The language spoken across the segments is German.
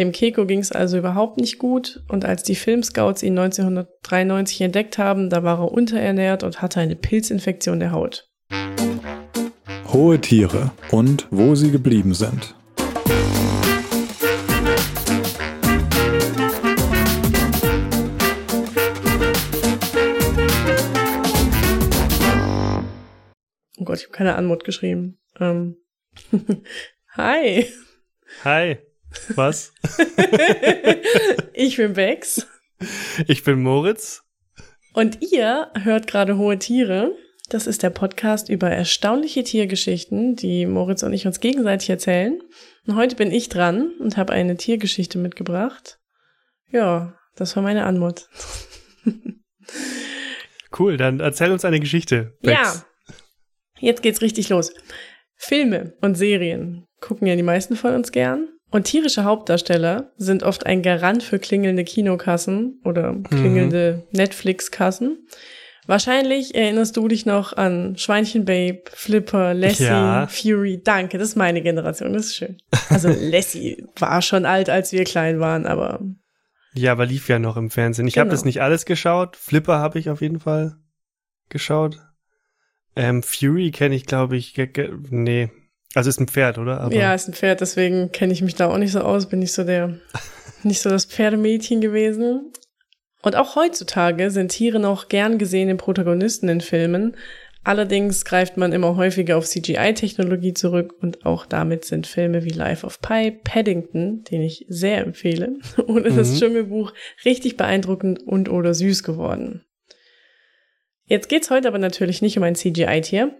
Dem Keko ging es also überhaupt nicht gut und als die Filmscouts ihn 1993 entdeckt haben, da war er unterernährt und hatte eine Pilzinfektion der Haut. Hohe Tiere und wo sie geblieben sind. Oh Gott, ich habe keine Anmut geschrieben. Ähm. Hi. Hi. Was? ich bin Bex. Ich bin Moritz. Und ihr hört gerade Hohe Tiere. Das ist der Podcast über erstaunliche Tiergeschichten, die Moritz und ich uns gegenseitig erzählen. Und heute bin ich dran und habe eine Tiergeschichte mitgebracht. Ja, das war meine Anmut. cool, dann erzähl uns eine Geschichte. Bex. Ja. Jetzt geht's richtig los. Filme und Serien gucken ja die meisten von uns gern. Und tierische Hauptdarsteller sind oft ein Garant für klingelnde Kinokassen oder klingelnde mhm. Netflix-Kassen. Wahrscheinlich erinnerst du dich noch an Schweinchen Babe, Flipper, Lassie, ja. Fury. Danke, das ist meine Generation, das ist schön. Also Lassie war schon alt, als wir klein waren, aber. Ja, aber lief ja noch im Fernsehen. Ich genau. habe das nicht alles geschaut. Flipper habe ich auf jeden Fall geschaut. Ähm, Fury kenne ich, glaube ich, nee, also ist ein Pferd, oder? Aber ja, ist ein Pferd, deswegen kenne ich mich da auch nicht so aus, bin nicht so der, nicht so das Pferdemädchen gewesen. Und auch heutzutage sind Tiere noch gern gesehene Protagonisten in Filmen. Allerdings greift man immer häufiger auf CGI-Technologie zurück und auch damit sind Filme wie Life of Pi, Paddington, den ich sehr empfehle, oder mhm. das Dschungelbuch richtig beeindruckend und oder süß geworden. Jetzt geht's heute aber natürlich nicht um ein CGI-Tier,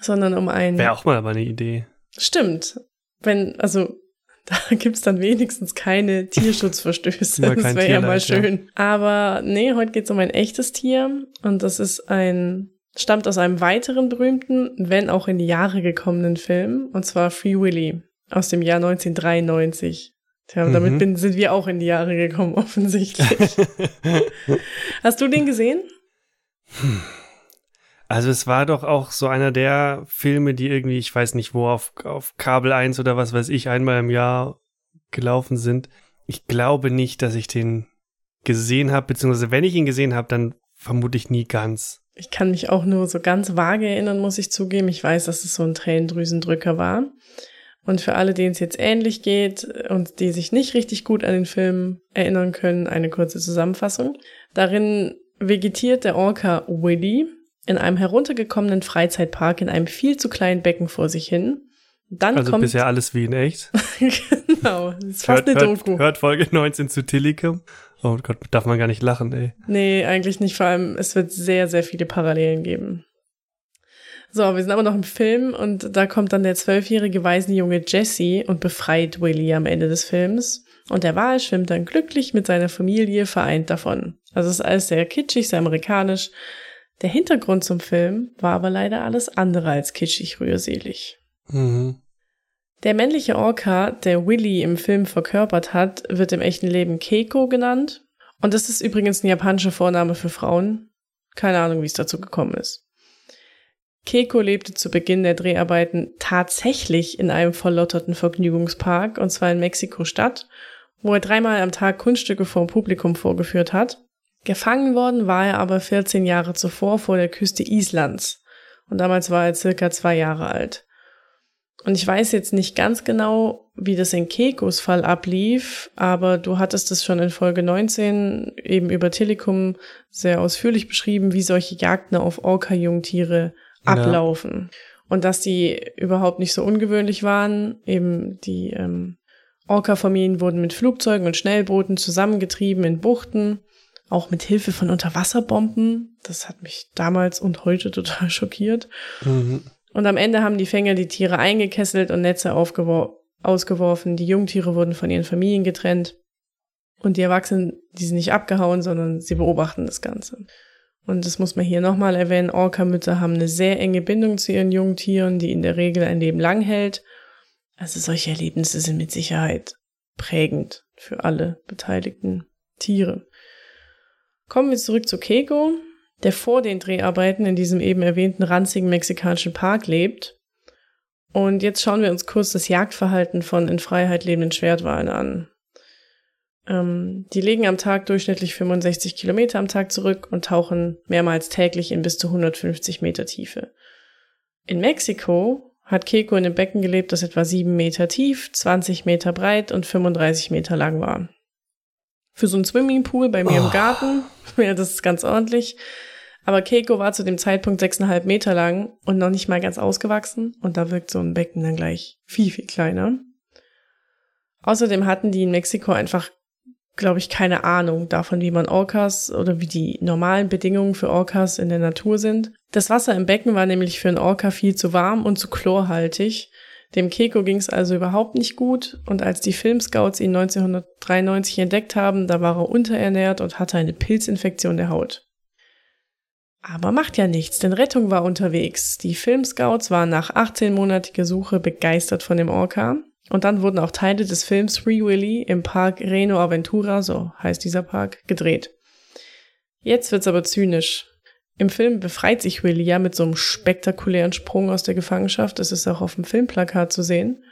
sondern um ein. Wäre auch mal aber eine Idee. Stimmt. Wenn, also, da gibt's dann wenigstens keine Tierschutzverstöße. das wäre ja mal schön. Ja. Aber nee, heute geht's um ein echtes Tier und das ist ein, stammt aus einem weiteren berühmten, wenn auch in die Jahre gekommenen Film, und zwar Free Willy aus dem Jahr 1993. Tja, mhm. damit bin, sind wir auch in die Jahre gekommen, offensichtlich. Hast du den gesehen? Hm. Also es war doch auch so einer der Filme, die irgendwie, ich weiß nicht wo, auf, auf Kabel 1 oder was weiß ich, einmal im Jahr gelaufen sind. Ich glaube nicht, dass ich den gesehen habe, beziehungsweise wenn ich ihn gesehen habe, dann vermute ich nie ganz. Ich kann mich auch nur so ganz vage erinnern, muss ich zugeben. Ich weiß, dass es so ein Tränendrüsendrücker war. Und für alle, denen es jetzt ähnlich geht und die sich nicht richtig gut an den Film erinnern können, eine kurze Zusammenfassung. Darin vegetiert der Orca Willy in einem heruntergekommenen Freizeitpark in einem viel zu kleinen Becken vor sich hin. Dann also kommt bisher alles wie in echt. genau, das ist fast hört, eine Doku. Hört, hört Folge 19 zu Tillicum. Oh Gott, darf man gar nicht lachen, ey. Nee, eigentlich nicht. Vor allem, es wird sehr, sehr viele Parallelen geben. So, wir sind aber noch im Film und da kommt dann der zwölfjährige Waisenjunge Jesse und befreit Willy am Ende des Films. Und der Wal schwimmt dann glücklich mit seiner Familie vereint davon. Also es ist alles sehr kitschig, sehr amerikanisch. Der Hintergrund zum Film war aber leider alles andere als kitschig rührselig. Mhm. Der männliche Orca, der Willy im Film verkörpert hat, wird im echten Leben Keiko genannt. Und das ist übrigens ein japanischer Vorname für Frauen. Keine Ahnung, wie es dazu gekommen ist. Keiko lebte zu Beginn der Dreharbeiten tatsächlich in einem verlotterten Vergnügungspark, und zwar in Mexiko-Stadt, wo er dreimal am Tag Kunststücke vor Publikum vorgeführt hat. Gefangen worden war er aber 14 Jahre zuvor vor der Küste Islands. Und damals war er circa zwei Jahre alt. Und ich weiß jetzt nicht ganz genau, wie das in Kekos Fall ablief, aber du hattest es schon in Folge 19 eben über Telekom sehr ausführlich beschrieben, wie solche Jagden auf Orca-Jungtiere ablaufen. Ja. Und dass die überhaupt nicht so ungewöhnlich waren. Eben die ähm, Orca-Familien wurden mit Flugzeugen und Schnellbooten zusammengetrieben in Buchten auch mit Hilfe von Unterwasserbomben. Das hat mich damals und heute total schockiert. Mhm. Und am Ende haben die Fänger die Tiere eingekesselt und Netze ausgeworfen. Die Jungtiere wurden von ihren Familien getrennt. Und die Erwachsenen, die sind nicht abgehauen, sondern sie beobachten das Ganze. Und das muss man hier nochmal erwähnen. Orca-Mütter haben eine sehr enge Bindung zu ihren Jungtieren, die in der Regel ein Leben lang hält. Also solche Erlebnisse sind mit Sicherheit prägend für alle beteiligten Tiere. Kommen wir zurück zu Keiko, der vor den Dreharbeiten in diesem eben erwähnten ranzigen mexikanischen Park lebt. Und jetzt schauen wir uns kurz das Jagdverhalten von in Freiheit lebenden Schwertwalen an. Ähm, die legen am Tag durchschnittlich 65 Kilometer am Tag zurück und tauchen mehrmals täglich in bis zu 150 Meter Tiefe. In Mexiko hat Keiko in einem Becken gelebt, das etwa 7 Meter tief, 20 Meter breit und 35 Meter lang war. Für so einen Swimmingpool bei mir oh. im Garten wäre das ganz ordentlich. Aber Keiko war zu dem Zeitpunkt 6,5 Meter lang und noch nicht mal ganz ausgewachsen und da wirkt so ein Becken dann gleich viel, viel kleiner. Außerdem hatten die in Mexiko einfach, glaube ich, keine Ahnung davon, wie man Orcas oder wie die normalen Bedingungen für Orcas in der Natur sind. Das Wasser im Becken war nämlich für einen Orca viel zu warm und zu chlorhaltig. Dem Keiko ging es also überhaupt nicht gut und als die Filmscouts ihn 1993 entdeckt haben, da war er unterernährt und hatte eine Pilzinfektion der Haut. Aber macht ja nichts, denn Rettung war unterwegs. Die Filmscouts waren nach 18-monatiger Suche begeistert von dem Orca und dann wurden auch Teile des Films Free Willy im Park Reno Aventura, so heißt dieser Park, gedreht. Jetzt wird's aber zynisch. Im Film befreit sich Willy ja mit so einem spektakulären Sprung aus der Gefangenschaft. Das ist auch auf dem Filmplakat zu sehen.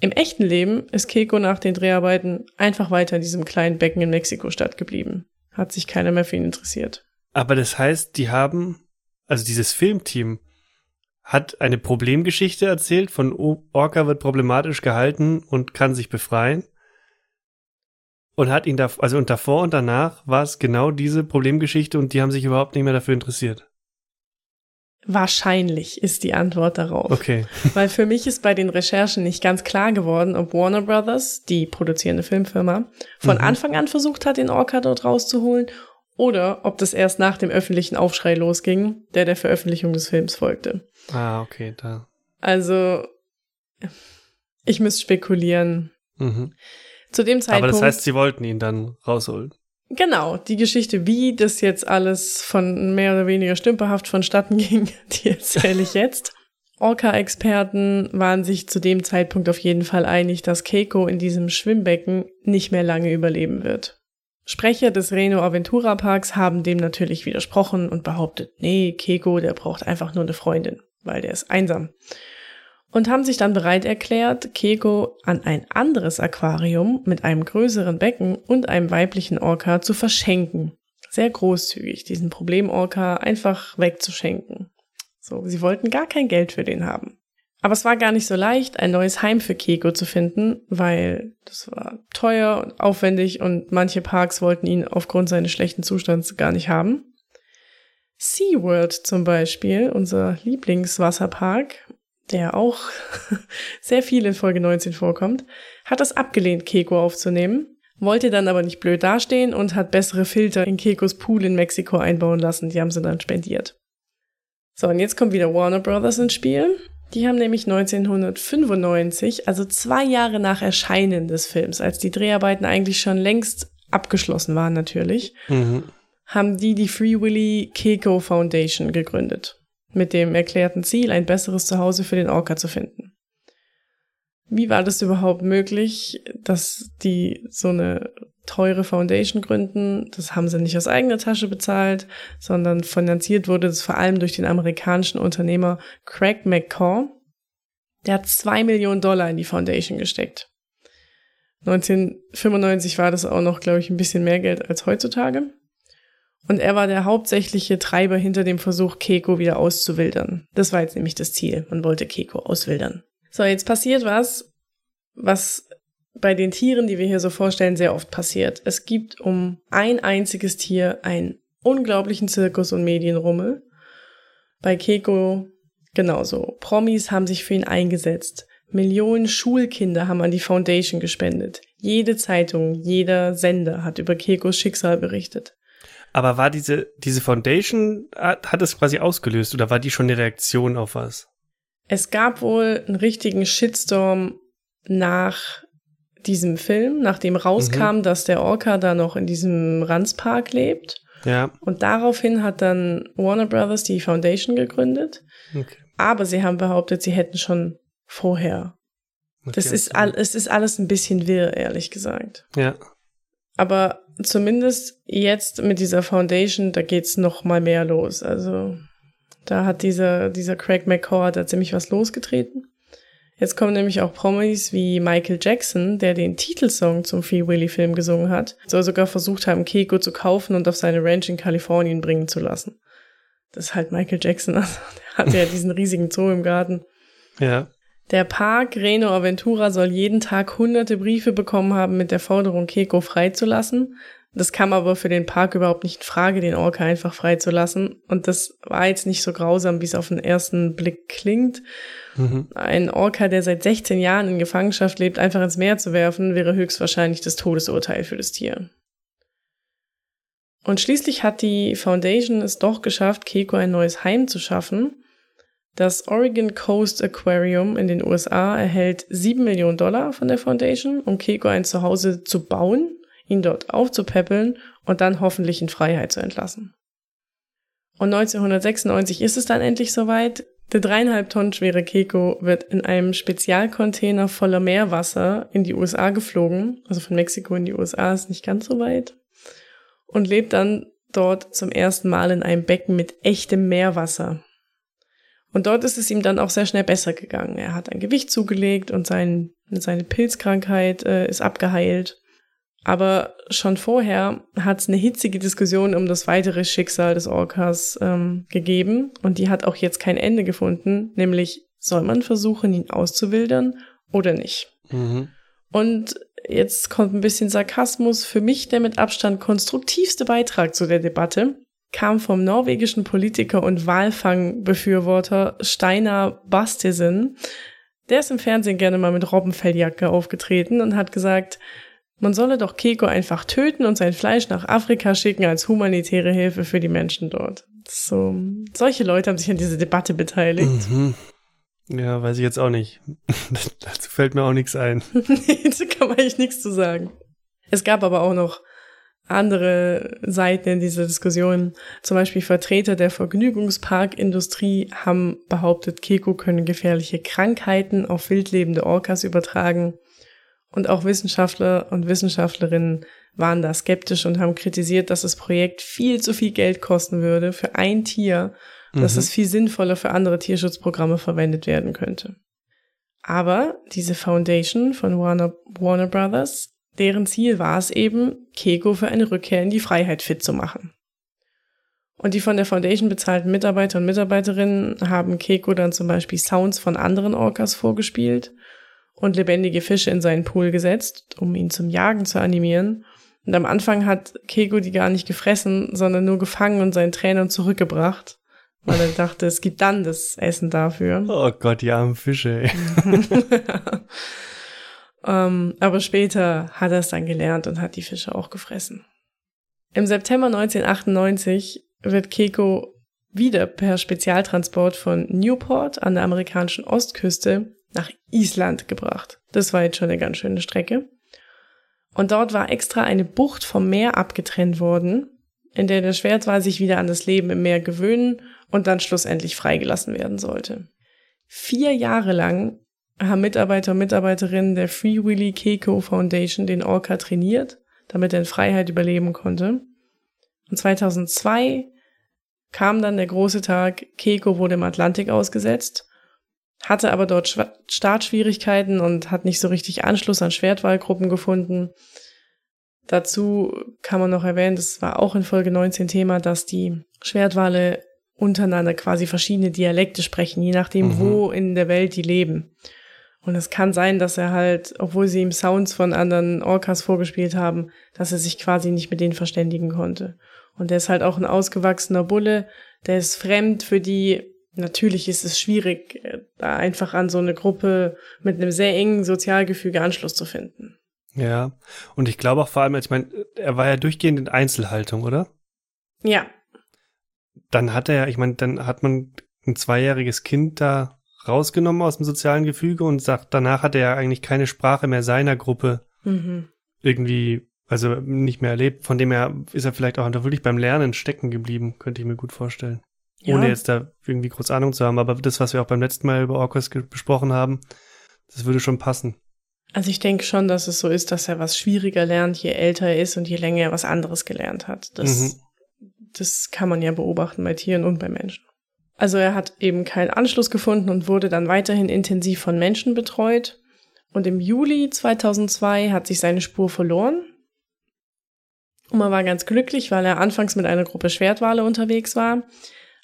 Im echten Leben ist Keiko nach den Dreharbeiten einfach weiter in diesem kleinen Becken in Mexiko-Stadt geblieben. Hat sich keiner mehr für ihn interessiert. Aber das heißt, die haben, also dieses Filmteam, hat eine Problemgeschichte erzählt, von Orca wird problematisch gehalten und kann sich befreien. Und hat ihn da, also und davor und danach war es genau diese Problemgeschichte und die haben sich überhaupt nicht mehr dafür interessiert. Wahrscheinlich ist die Antwort darauf. Okay. Weil für mich ist bei den Recherchen nicht ganz klar geworden, ob Warner Brothers, die produzierende Filmfirma, von mhm. Anfang an versucht hat, den Orca dort rauszuholen oder ob das erst nach dem öffentlichen Aufschrei losging, der der Veröffentlichung des Films folgte. Ah, okay, da. Also, ich müsste spekulieren. Mhm. Zu dem Zeitpunkt. Aber das heißt, sie wollten ihn dann rausholen. Genau, die Geschichte, wie das jetzt alles von mehr oder weniger stümperhaft vonstatten ging, die erzähle ich jetzt. Orca-Experten waren sich zu dem Zeitpunkt auf jeden Fall einig, dass Keiko in diesem Schwimmbecken nicht mehr lange überleben wird. Sprecher des Reno Aventura Parks haben dem natürlich widersprochen und behauptet, nee, Keiko, der braucht einfach nur eine Freundin, weil der ist einsam. Und haben sich dann bereit erklärt, Keiko an ein anderes Aquarium mit einem größeren Becken und einem weiblichen Orca zu verschenken. Sehr großzügig, diesen Problemorca einfach wegzuschenken. So, sie wollten gar kein Geld für den haben. Aber es war gar nicht so leicht, ein neues Heim für Keiko zu finden, weil das war teuer und aufwendig und manche Parks wollten ihn aufgrund seines schlechten Zustands gar nicht haben. SeaWorld zum Beispiel, unser Lieblingswasserpark, der auch sehr viel in Folge 19 vorkommt, hat es abgelehnt, Keiko aufzunehmen, wollte dann aber nicht blöd dastehen und hat bessere Filter in Kekos Pool in Mexiko einbauen lassen. Die haben sie dann spendiert. So, und jetzt kommt wieder Warner Brothers ins Spiel. Die haben nämlich 1995, also zwei Jahre nach Erscheinen des Films, als die Dreharbeiten eigentlich schon längst abgeschlossen waren natürlich, mhm. haben die die Free Willy Keiko Foundation gegründet. Mit dem erklärten Ziel, ein besseres Zuhause für den Orca zu finden. Wie war das überhaupt möglich, dass die so eine teure Foundation gründen. Das haben sie nicht aus eigener Tasche bezahlt, sondern finanziert wurde das vor allem durch den amerikanischen Unternehmer Craig McCaw. Der hat zwei Millionen Dollar in die Foundation gesteckt. 1995 war das auch noch, glaube ich, ein bisschen mehr Geld als heutzutage. Und er war der hauptsächliche Treiber hinter dem Versuch, Keiko wieder auszuwildern. Das war jetzt nämlich das Ziel. Man wollte Keiko auswildern. So, jetzt passiert was, was bei den Tieren, die wir hier so vorstellen, sehr oft passiert. Es gibt um ein einziges Tier einen unglaublichen Zirkus und Medienrummel. Bei Keiko genauso. Promis haben sich für ihn eingesetzt. Millionen Schulkinder haben an die Foundation gespendet. Jede Zeitung, jeder Sender hat über Kekos Schicksal berichtet. Aber war diese, diese Foundation, hat, hat es quasi ausgelöst oder war die schon eine Reaktion auf was? Es gab wohl einen richtigen Shitstorm nach diesem Film, nachdem rauskam, mhm. dass der Orca da noch in diesem Ranzpark lebt. Ja. Und daraufhin hat dann Warner Brothers die Foundation gegründet. Okay. Aber sie haben behauptet, sie hätten schon vorher. Okay, das ist all, es ist alles ein bisschen wirr, ehrlich gesagt. Ja. Aber zumindest jetzt mit dieser Foundation, da geht's noch mal mehr los. Also da hat dieser dieser Craig McCaw da ziemlich was losgetreten. Jetzt kommen nämlich auch Promis wie Michael Jackson, der den Titelsong zum Free Willy Film gesungen hat, soll sogar versucht haben, Keiko zu kaufen und auf seine Ranch in Kalifornien bringen zu lassen. Das ist halt Michael Jackson, also der hat ja diesen riesigen Zoo im Garten. Ja. Der Park Reno Aventura soll jeden Tag hunderte Briefe bekommen haben mit der Forderung, Keiko freizulassen. Das kam aber für den Park überhaupt nicht in Frage, den Orca einfach freizulassen. Und das war jetzt nicht so grausam, wie es auf den ersten Blick klingt. Mhm. Ein Orca, der seit 16 Jahren in Gefangenschaft lebt, einfach ins Meer zu werfen, wäre höchstwahrscheinlich das Todesurteil für das Tier. Und schließlich hat die Foundation es doch geschafft, Keiko ein neues Heim zu schaffen. Das Oregon Coast Aquarium in den USA erhält 7 Millionen Dollar von der Foundation, um Keiko ein Zuhause zu bauen, ihn dort aufzupäppeln und dann hoffentlich in Freiheit zu entlassen. Und 1996 ist es dann endlich soweit. Der dreieinhalb Tonnen schwere Keiko wird in einem Spezialcontainer voller Meerwasser in die USA geflogen. Also von Mexiko in die USA ist nicht ganz so weit. Und lebt dann dort zum ersten Mal in einem Becken mit echtem Meerwasser. Und dort ist es ihm dann auch sehr schnell besser gegangen. Er hat ein Gewicht zugelegt und sein, seine Pilzkrankheit äh, ist abgeheilt. Aber schon vorher hat es eine hitzige Diskussion um das weitere Schicksal des Orcas ähm, gegeben und die hat auch jetzt kein Ende gefunden, nämlich soll man versuchen, ihn auszuwildern oder nicht. Mhm. Und jetzt kommt ein bisschen Sarkasmus. Für mich der mit Abstand konstruktivste Beitrag zu der Debatte kam vom norwegischen Politiker und Walfangbefürworter Steinar Bastesen. Der ist im Fernsehen gerne mal mit Robbenfelljacke aufgetreten und hat gesagt, man solle doch Keiko einfach töten und sein Fleisch nach Afrika schicken als humanitäre Hilfe für die Menschen dort. So, solche Leute haben sich an dieser Debatte beteiligt. Mhm. Ja, weiß ich jetzt auch nicht. Dazu fällt mir auch nichts ein. nee, dazu kann man eigentlich nichts zu sagen. Es gab aber auch noch andere Seiten in dieser Diskussion. Zum Beispiel Vertreter der Vergnügungsparkindustrie haben behauptet, Keko könne gefährliche Krankheiten auf wildlebende Orcas übertragen. Und auch Wissenschaftler und Wissenschaftlerinnen waren da skeptisch und haben kritisiert, dass das Projekt viel zu viel Geld kosten würde für ein Tier, dass mhm. es viel sinnvoller für andere Tierschutzprogramme verwendet werden könnte. Aber diese Foundation von Warner, Warner Brothers, deren Ziel war es eben, Keiko für eine Rückkehr in die Freiheit fit zu machen. Und die von der Foundation bezahlten Mitarbeiter und Mitarbeiterinnen haben Keiko dann zum Beispiel Sounds von anderen Orcas vorgespielt und lebendige Fische in seinen Pool gesetzt, um ihn zum Jagen zu animieren. Und am Anfang hat Kego die gar nicht gefressen, sondern nur gefangen und seinen Trainern zurückgebracht, weil er dachte, es gibt dann das Essen dafür. Oh Gott, die armen Fische. Ey. ähm, aber später hat er es dann gelernt und hat die Fische auch gefressen. Im September 1998 wird Keko wieder per Spezialtransport von Newport an der amerikanischen Ostküste nach Island gebracht. Das war jetzt schon eine ganz schöne Strecke. Und dort war extra eine Bucht vom Meer abgetrennt worden, in der der Schwertwal sich wieder an das Leben im Meer gewöhnen und dann schlussendlich freigelassen werden sollte. Vier Jahre lang haben Mitarbeiter und Mitarbeiterinnen der Free Willy Keiko Foundation den Orca trainiert, damit er in Freiheit überleben konnte. Und 2002 kam dann der große Tag, Keiko wurde im Atlantik ausgesetzt hatte aber dort Startschwierigkeiten und hat nicht so richtig Anschluss an Schwertwahlgruppen gefunden. Dazu kann man noch erwähnen, das war auch in Folge 19 Thema, dass die Schwertwale untereinander quasi verschiedene Dialekte sprechen, je nachdem, mhm. wo in der Welt die leben. Und es kann sein, dass er halt, obwohl sie ihm Sounds von anderen Orcas vorgespielt haben, dass er sich quasi nicht mit denen verständigen konnte. Und er ist halt auch ein ausgewachsener Bulle, der ist fremd für die natürlich ist es schwierig, da einfach an so eine Gruppe mit einem sehr engen Sozialgefüge Anschluss zu finden. Ja, und ich glaube auch vor allem, ich meine, er war ja durchgehend in Einzelhaltung, oder? Ja. Dann hat er, ich meine, dann hat man ein zweijähriges Kind da rausgenommen aus dem sozialen Gefüge und sagt, danach hat er ja eigentlich keine Sprache mehr seiner Gruppe mhm. irgendwie, also nicht mehr erlebt. Von dem her ist er vielleicht auch wirklich beim Lernen stecken geblieben, könnte ich mir gut vorstellen. Ja. Ohne jetzt da irgendwie groß Ahnung zu haben. Aber das, was wir auch beim letzten Mal über Orcas besprochen haben, das würde schon passen. Also ich denke schon, dass es so ist, dass er was schwieriger lernt, je älter er ist und je länger er was anderes gelernt hat. Das, mhm. das kann man ja beobachten bei Tieren und bei Menschen. Also er hat eben keinen Anschluss gefunden und wurde dann weiterhin intensiv von Menschen betreut. Und im Juli 2002 hat sich seine Spur verloren. Und man war ganz glücklich, weil er anfangs mit einer Gruppe Schwertwale unterwegs war.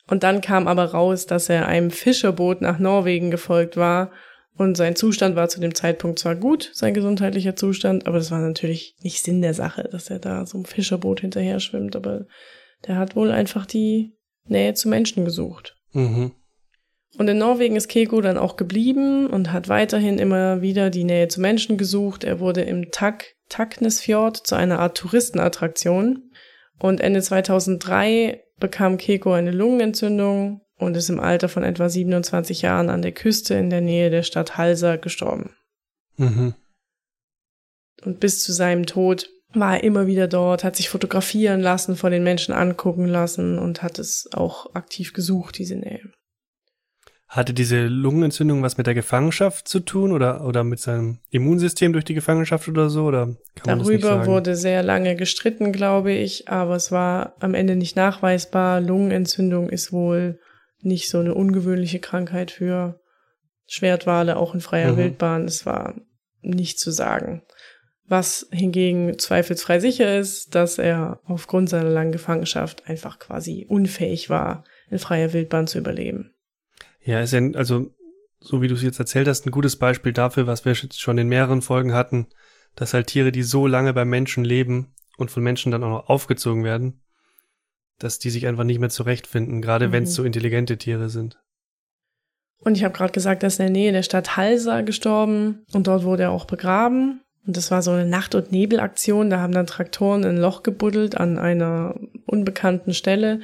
Und dann kam aber raus, dass er einem Fischerboot nach Norwegen gefolgt war. Und sein Zustand war zu dem Zeitpunkt zwar gut, sein gesundheitlicher Zustand, aber das war natürlich nicht Sinn der Sache, dass er da so einem Fischerboot hinterher schwimmt. Aber der hat wohl einfach die Nähe zu Menschen gesucht. Mhm. Und in Norwegen ist Keko dann auch geblieben und hat weiterhin immer wieder die Nähe zu Menschen gesucht. Er wurde im Tak Taknesfjord zu einer Art Touristenattraktion. Und Ende 2003 bekam Keko eine Lungenentzündung und ist im Alter von etwa 27 Jahren an der Küste in der Nähe der Stadt Halsa gestorben. Mhm. Und bis zu seinem Tod war er immer wieder dort, hat sich fotografieren lassen, von den Menschen angucken lassen und hat es auch aktiv gesucht, diese Nähe. Hatte diese Lungenentzündung was mit der Gefangenschaft zu tun oder, oder mit seinem Immunsystem durch die Gefangenschaft oder so? Oder Darüber wurde sehr lange gestritten, glaube ich, aber es war am Ende nicht nachweisbar. Lungenentzündung ist wohl nicht so eine ungewöhnliche Krankheit für Schwertwale, auch in freier mhm. Wildbahn. Es war nicht zu sagen. Was hingegen zweifelsfrei sicher ist, dass er aufgrund seiner langen Gefangenschaft einfach quasi unfähig war, in freier Wildbahn zu überleben. Ja, ist ja, also, so wie du es jetzt erzählt hast, ein gutes Beispiel dafür, was wir schon in mehreren Folgen hatten, dass halt Tiere, die so lange beim Menschen leben und von Menschen dann auch noch aufgezogen werden, dass die sich einfach nicht mehr zurechtfinden, gerade mhm. wenn es so intelligente Tiere sind. Und ich habe gerade gesagt, er ist in der Nähe der Stadt Halsa gestorben und dort wurde er auch begraben. Und das war so eine Nacht- und Nebelaktion. Da haben dann Traktoren ein Loch gebuddelt an einer unbekannten Stelle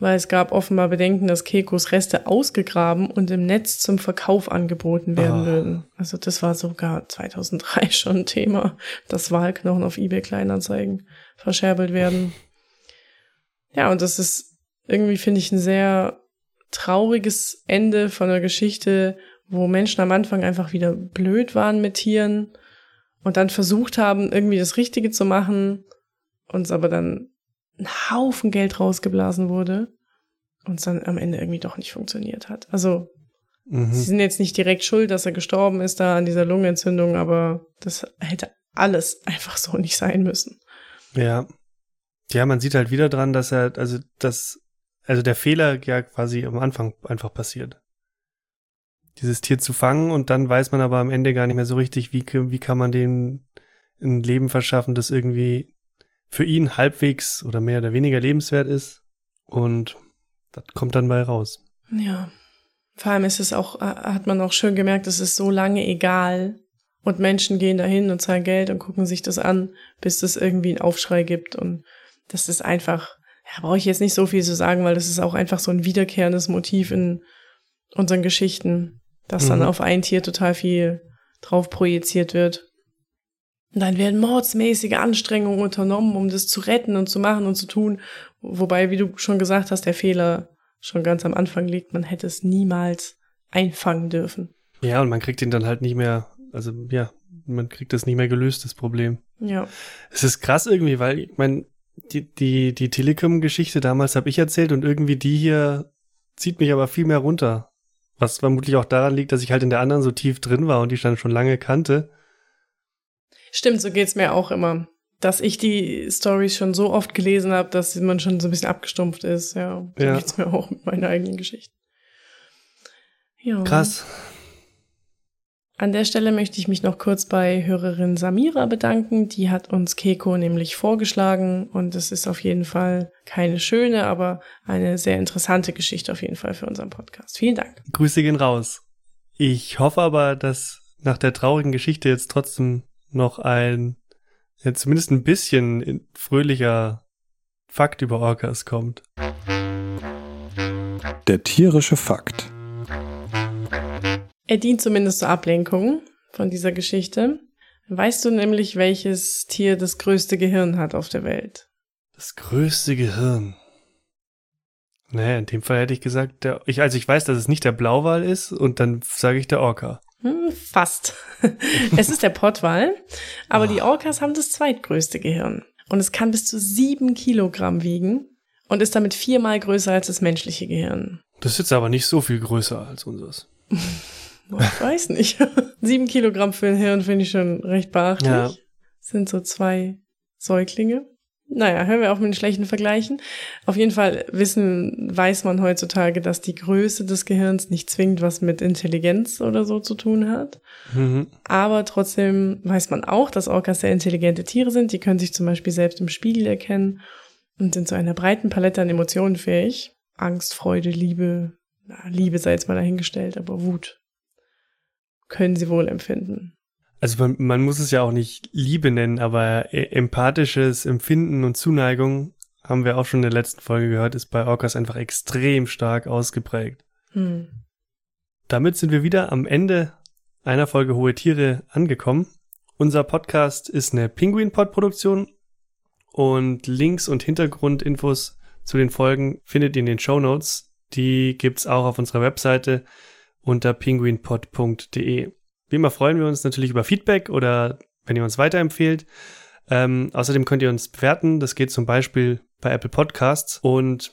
weil es gab offenbar Bedenken, dass Kekos Reste ausgegraben und im Netz zum Verkauf angeboten werden oh. würden. Also das war sogar 2003 schon ein Thema, dass Wahlknochen auf eBay Kleinanzeigen verscherbelt werden. Ja, und das ist irgendwie, finde ich, ein sehr trauriges Ende von einer Geschichte, wo Menschen am Anfang einfach wieder blöd waren mit Tieren und dann versucht haben, irgendwie das Richtige zu machen, uns aber dann ein Haufen Geld rausgeblasen wurde und es dann am Ende irgendwie doch nicht funktioniert hat. Also mhm. sie sind jetzt nicht direkt schuld, dass er gestorben ist da an dieser Lungenentzündung, aber das hätte alles einfach so nicht sein müssen. Ja. Ja, man sieht halt wieder dran, dass er, also das, also der Fehler ja quasi am Anfang einfach passiert. Dieses Tier zu fangen und dann weiß man aber am Ende gar nicht mehr so richtig, wie, wie kann man dem ein Leben verschaffen, das irgendwie für ihn halbwegs oder mehr oder weniger lebenswert ist. Und das kommt dann bei raus. Ja. Vor allem ist es auch, äh, hat man auch schön gemerkt, es ist so lange egal. Und Menschen gehen dahin und zahlen Geld und gucken sich das an, bis es irgendwie einen Aufschrei gibt. Und das ist einfach, ja, brauche ich jetzt nicht so viel zu sagen, weil das ist auch einfach so ein wiederkehrendes Motiv in unseren Geschichten, dass mhm. dann auf ein Tier total viel drauf projiziert wird. Und dann werden mordsmäßige Anstrengungen unternommen, um das zu retten und zu machen und zu tun. Wobei, wie du schon gesagt hast, der Fehler schon ganz am Anfang liegt. Man hätte es niemals einfangen dürfen. Ja, und man kriegt ihn dann halt nicht mehr, also ja, man kriegt das nicht mehr gelöst, das Problem. Ja. Es ist krass irgendwie, weil ich meine, die, die, die Telekom-Geschichte damals habe ich erzählt und irgendwie die hier zieht mich aber viel mehr runter. Was vermutlich auch daran liegt, dass ich halt in der anderen so tief drin war und die dann schon lange kannte. Stimmt, so geht's mir auch immer. Dass ich die Stories schon so oft gelesen habe, dass man schon so ein bisschen abgestumpft ist. Ja, so ja. geht's mir auch mit meiner eigenen Geschichte. Ja. Krass. An der Stelle möchte ich mich noch kurz bei Hörerin Samira bedanken. Die hat uns Keko nämlich vorgeschlagen und es ist auf jeden Fall keine schöne, aber eine sehr interessante Geschichte auf jeden Fall für unseren Podcast. Vielen Dank. Grüße gehen raus. Ich hoffe aber, dass nach der traurigen Geschichte jetzt trotzdem noch ein, ja, zumindest ein bisschen fröhlicher Fakt über Orcas kommt. Der tierische Fakt. Er dient zumindest zur Ablenkung von dieser Geschichte. Weißt du nämlich, welches Tier das größte Gehirn hat auf der Welt? Das größte Gehirn. Naja, in dem Fall hätte ich gesagt, der, ich, also ich weiß, dass es nicht der Blauwal ist und dann sage ich der Orca. Hm, fast. es ist der Pottwal, aber oh. die Orcas haben das zweitgrößte Gehirn. Und es kann bis zu sieben Kilogramm wiegen und ist damit viermal größer als das menschliche Gehirn. Das ist jetzt aber nicht so viel größer als unseres. Ich weiß nicht. Sieben Kilogramm für ein Hirn finde ich schon recht beachtlich. Ja. Sind so zwei Säuglinge. Naja, hören wir auf mit den schlechten Vergleichen. Auf jeden Fall wissen, weiß man heutzutage, dass die Größe des Gehirns nicht zwingend was mit Intelligenz oder so zu tun hat. Mhm. Aber trotzdem weiß man auch, dass Orcas sehr intelligente Tiere sind. Die können sich zum Beispiel selbst im Spiegel erkennen und sind zu einer breiten Palette an Emotionen fähig. Angst, Freude, Liebe, na, Liebe sei jetzt mal dahingestellt, aber Wut können sie wohl empfinden. Also man, man muss es ja auch nicht Liebe nennen, aber e, empathisches Empfinden und Zuneigung, haben wir auch schon in der letzten Folge gehört, ist bei Orcas einfach extrem stark ausgeprägt. Hm. Damit sind wir wieder am Ende einer Folge Hohe Tiere angekommen. Unser Podcast ist eine Penguin-Pod-Produktion und Links und Hintergrundinfos zu den Folgen findet ihr in den Show Notes. Die gibt's auch auf unserer Webseite unter penguinpod.de. Wie immer freuen wir uns natürlich über Feedback oder wenn ihr uns weiterempfehlt. Ähm, außerdem könnt ihr uns bewerten. Das geht zum Beispiel bei Apple Podcasts. Und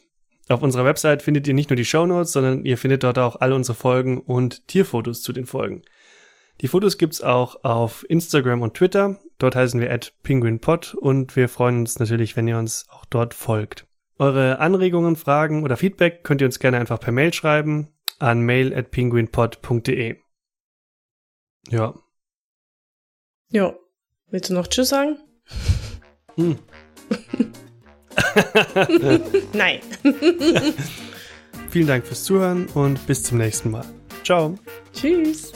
auf unserer Website findet ihr nicht nur die Show Notes, sondern ihr findet dort auch alle unsere Folgen und Tierfotos zu den Folgen. Die Fotos gibt's auch auf Instagram und Twitter. Dort heißen wir at penguinpod und wir freuen uns natürlich, wenn ihr uns auch dort folgt. Eure Anregungen, Fragen oder Feedback könnt ihr uns gerne einfach per Mail schreiben an mail at penguinpod.de. Ja. Ja. Willst du noch Tschüss sagen? Hm. Nein. Vielen Dank fürs Zuhören und bis zum nächsten Mal. Ciao. Tschüss.